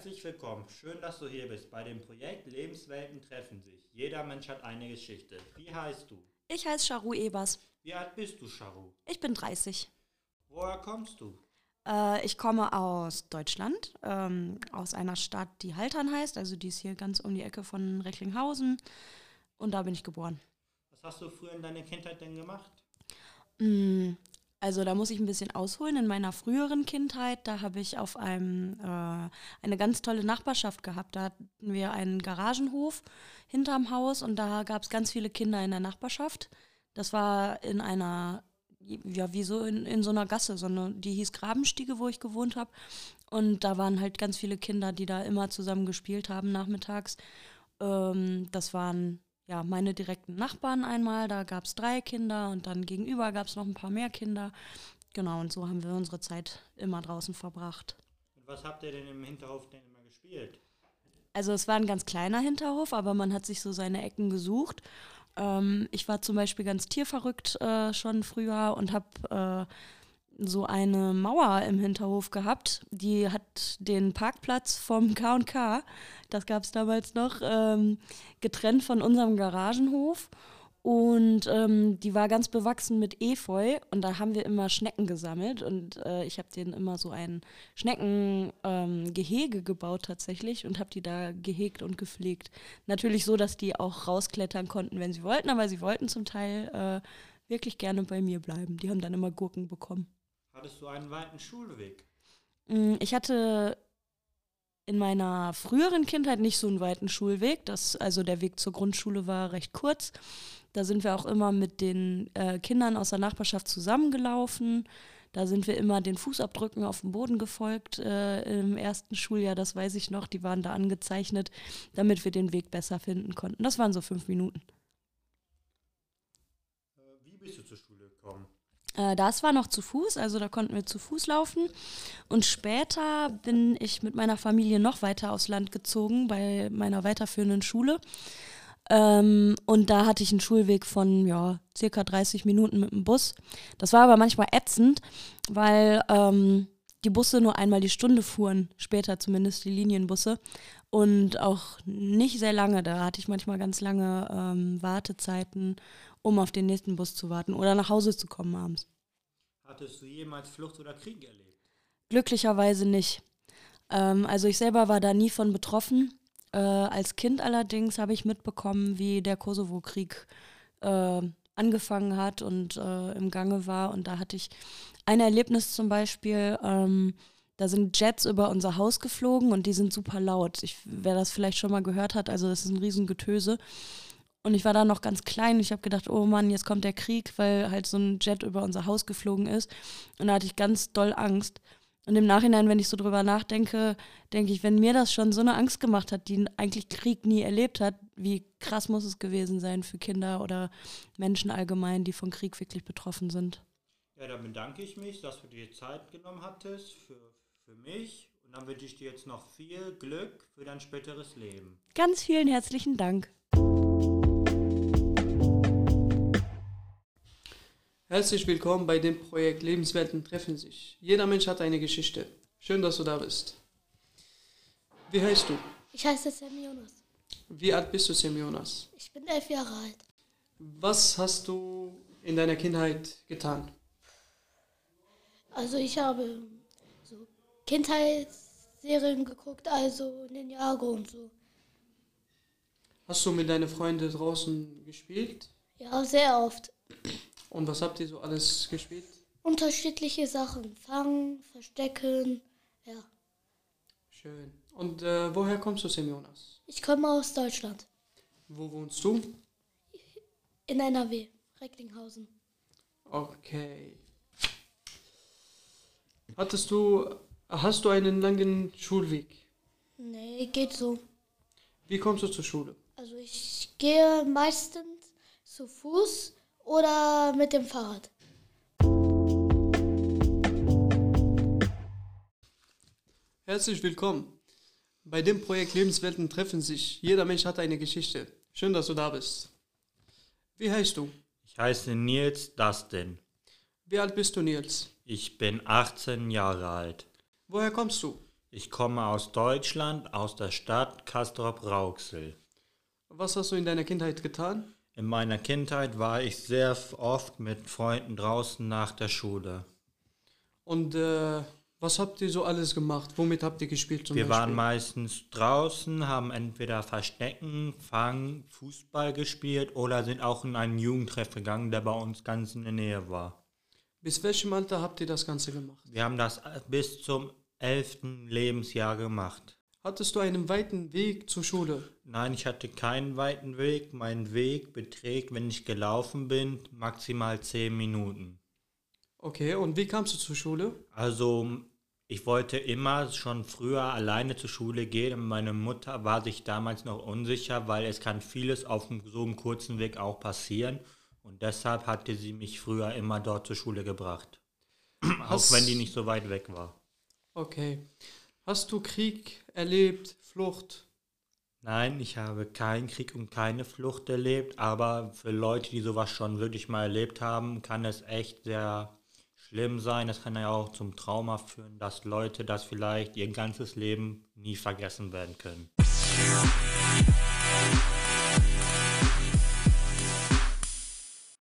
Herzlich willkommen. Schön, dass du hier bist bei dem Projekt Lebenswelten treffen sich. Jeder Mensch hat eine Geschichte. Wie heißt du? Ich heiße Charu Ebers. Wie alt bist du, Charu? Ich bin 30. Woher kommst du? Äh, ich komme aus Deutschland, ähm, aus einer Stadt, die Haltern heißt. Also die ist hier ganz um die Ecke von Recklinghausen. Und da bin ich geboren. Was hast du früher in deiner Kindheit denn gemacht? Also da muss ich ein bisschen ausholen. In meiner früheren Kindheit, da habe ich auf einem äh, eine ganz tolle Nachbarschaft gehabt. Da hatten wir einen Garagenhof hinterm Haus und da gab es ganz viele Kinder in der Nachbarschaft. Das war in einer, ja, wie so in, in so einer Gasse, so eine, die hieß Grabenstiege, wo ich gewohnt habe. Und da waren halt ganz viele Kinder, die da immer zusammen gespielt haben nachmittags. Ähm, das waren ja, meine direkten Nachbarn einmal, da gab es drei Kinder und dann gegenüber gab es noch ein paar mehr Kinder. Genau, und so haben wir unsere Zeit immer draußen verbracht. Und was habt ihr denn im Hinterhof denn immer gespielt? Also es war ein ganz kleiner Hinterhof, aber man hat sich so seine Ecken gesucht. Ähm, ich war zum Beispiel ganz tierverrückt äh, schon früher und habe äh, so eine Mauer im Hinterhof gehabt. Die hat den Parkplatz vom K&K, das gab es damals noch, ähm, getrennt von unserem Garagenhof. Und ähm, die war ganz bewachsen mit Efeu und da haben wir immer Schnecken gesammelt und äh, ich habe denen immer so ein Schneckengehege ähm, gebaut tatsächlich und habe die da gehegt und gepflegt. Natürlich so, dass die auch rausklettern konnten, wenn sie wollten, aber sie wollten zum Teil äh, wirklich gerne bei mir bleiben. Die haben dann immer Gurken bekommen. Hattest du einen weiten Schulweg? Mm, ich hatte in meiner früheren Kindheit nicht so einen weiten Schulweg. Das, also der Weg zur Grundschule war recht kurz. Da sind wir auch immer mit den äh, Kindern aus der Nachbarschaft zusammengelaufen. Da sind wir immer den Fußabdrücken auf dem Boden gefolgt äh, im ersten Schuljahr, das weiß ich noch. Die waren da angezeichnet, damit wir den Weg besser finden konnten. Das waren so fünf Minuten. Äh, wie bist du zur Schule das war noch zu Fuß, also da konnten wir zu Fuß laufen. Und später bin ich mit meiner Familie noch weiter aufs Land gezogen, bei meiner weiterführenden Schule. Ähm, und da hatte ich einen Schulweg von ja, circa 30 Minuten mit dem Bus. Das war aber manchmal ätzend, weil ähm, die Busse nur einmal die Stunde fuhren, später zumindest die Linienbusse. Und auch nicht sehr lange. Da hatte ich manchmal ganz lange ähm, Wartezeiten um auf den nächsten Bus zu warten oder nach Hause zu kommen abends. Hattest du jemals Flucht oder Krieg erlebt? Glücklicherweise nicht. Ähm, also ich selber war da nie von betroffen. Äh, als Kind allerdings habe ich mitbekommen, wie der Kosovo-Krieg äh, angefangen hat und äh, im Gange war. Und da hatte ich ein Erlebnis zum Beispiel. Ähm, da sind Jets über unser Haus geflogen und die sind super laut. Ich, wer das vielleicht schon mal gehört hat, also das ist ein Riesengetöse. Und ich war da noch ganz klein. Ich habe gedacht, oh Mann, jetzt kommt der Krieg, weil halt so ein Jet über unser Haus geflogen ist. Und da hatte ich ganz doll Angst. Und im Nachhinein, wenn ich so drüber nachdenke, denke ich, wenn mir das schon so eine Angst gemacht hat, die eigentlich Krieg nie erlebt hat, wie krass muss es gewesen sein für Kinder oder Menschen allgemein, die von Krieg wirklich betroffen sind. Ja, dann bedanke ich mich, dass du dir Zeit genommen hattest für, für mich. Und dann wünsche ich dir jetzt noch viel Glück für dein späteres Leben. Ganz vielen herzlichen Dank. Herzlich willkommen bei dem Projekt Lebenswelten treffen sich. Jeder Mensch hat eine Geschichte. Schön, dass du da bist. Wie heißt du? Ich heiße Semionas. Wie alt bist du, Semionas? Ich bin elf Jahre alt. Was hast du in deiner Kindheit getan? Also ich habe so Kindheitsserien geguckt, also Ninjago und so. Hast du mit deinen Freunden draußen gespielt? Ja, sehr oft. Und was habt ihr so alles gespielt? Unterschiedliche Sachen. Fangen, verstecken, ja. Schön. Und äh, woher kommst du, Semionas? Ich komme aus Deutschland. Wo wohnst du? In NRW, Recklinghausen. Okay. Hattest du, hast du einen langen Schulweg? Nee, geht so. Wie kommst du zur Schule? Also ich gehe meistens zu Fuß oder mit dem Fahrrad. Herzlich willkommen. Bei dem Projekt Lebenswelten treffen sich. Jeder Mensch hat eine Geschichte. Schön, dass du da bist. Wie heißt du? Ich heiße Nils Dustin. Wie alt bist du, Nils? Ich bin 18 Jahre alt. Woher kommst du? Ich komme aus Deutschland, aus der Stadt Castrop-Rauxel. Was hast du in deiner Kindheit getan? In meiner Kindheit war ich sehr oft mit Freunden draußen nach der Schule. Und äh, was habt ihr so alles gemacht? Womit habt ihr gespielt zum Wir waren Beispiel? meistens draußen, haben entweder Verstecken, Fangen, Fußball gespielt oder sind auch in einen Jugendtreff gegangen, der bei uns ganz in der Nähe war. Bis welchem Alter habt ihr das Ganze gemacht? Wir haben das bis zum 11. Lebensjahr gemacht. Hattest du einen weiten Weg zur Schule? Nein, ich hatte keinen weiten Weg. Mein Weg beträgt, wenn ich gelaufen bin, maximal 10 Minuten. Okay, und wie kamst du zur Schule? Also ich wollte immer schon früher alleine zur Schule gehen und meine Mutter war sich damals noch unsicher, weil es kann vieles auf so einem kurzen Weg auch passieren und deshalb hatte sie mich früher immer dort zur Schule gebracht. auch Hast- wenn die nicht so weit weg war. Okay. Hast du Krieg erlebt, Flucht? Nein, ich habe keinen Krieg und keine Flucht erlebt, aber für Leute, die sowas schon wirklich mal erlebt haben, kann es echt sehr schlimm sein. Es kann ja auch zum Trauma führen, dass Leute das vielleicht ihr ganzes Leben nie vergessen werden können.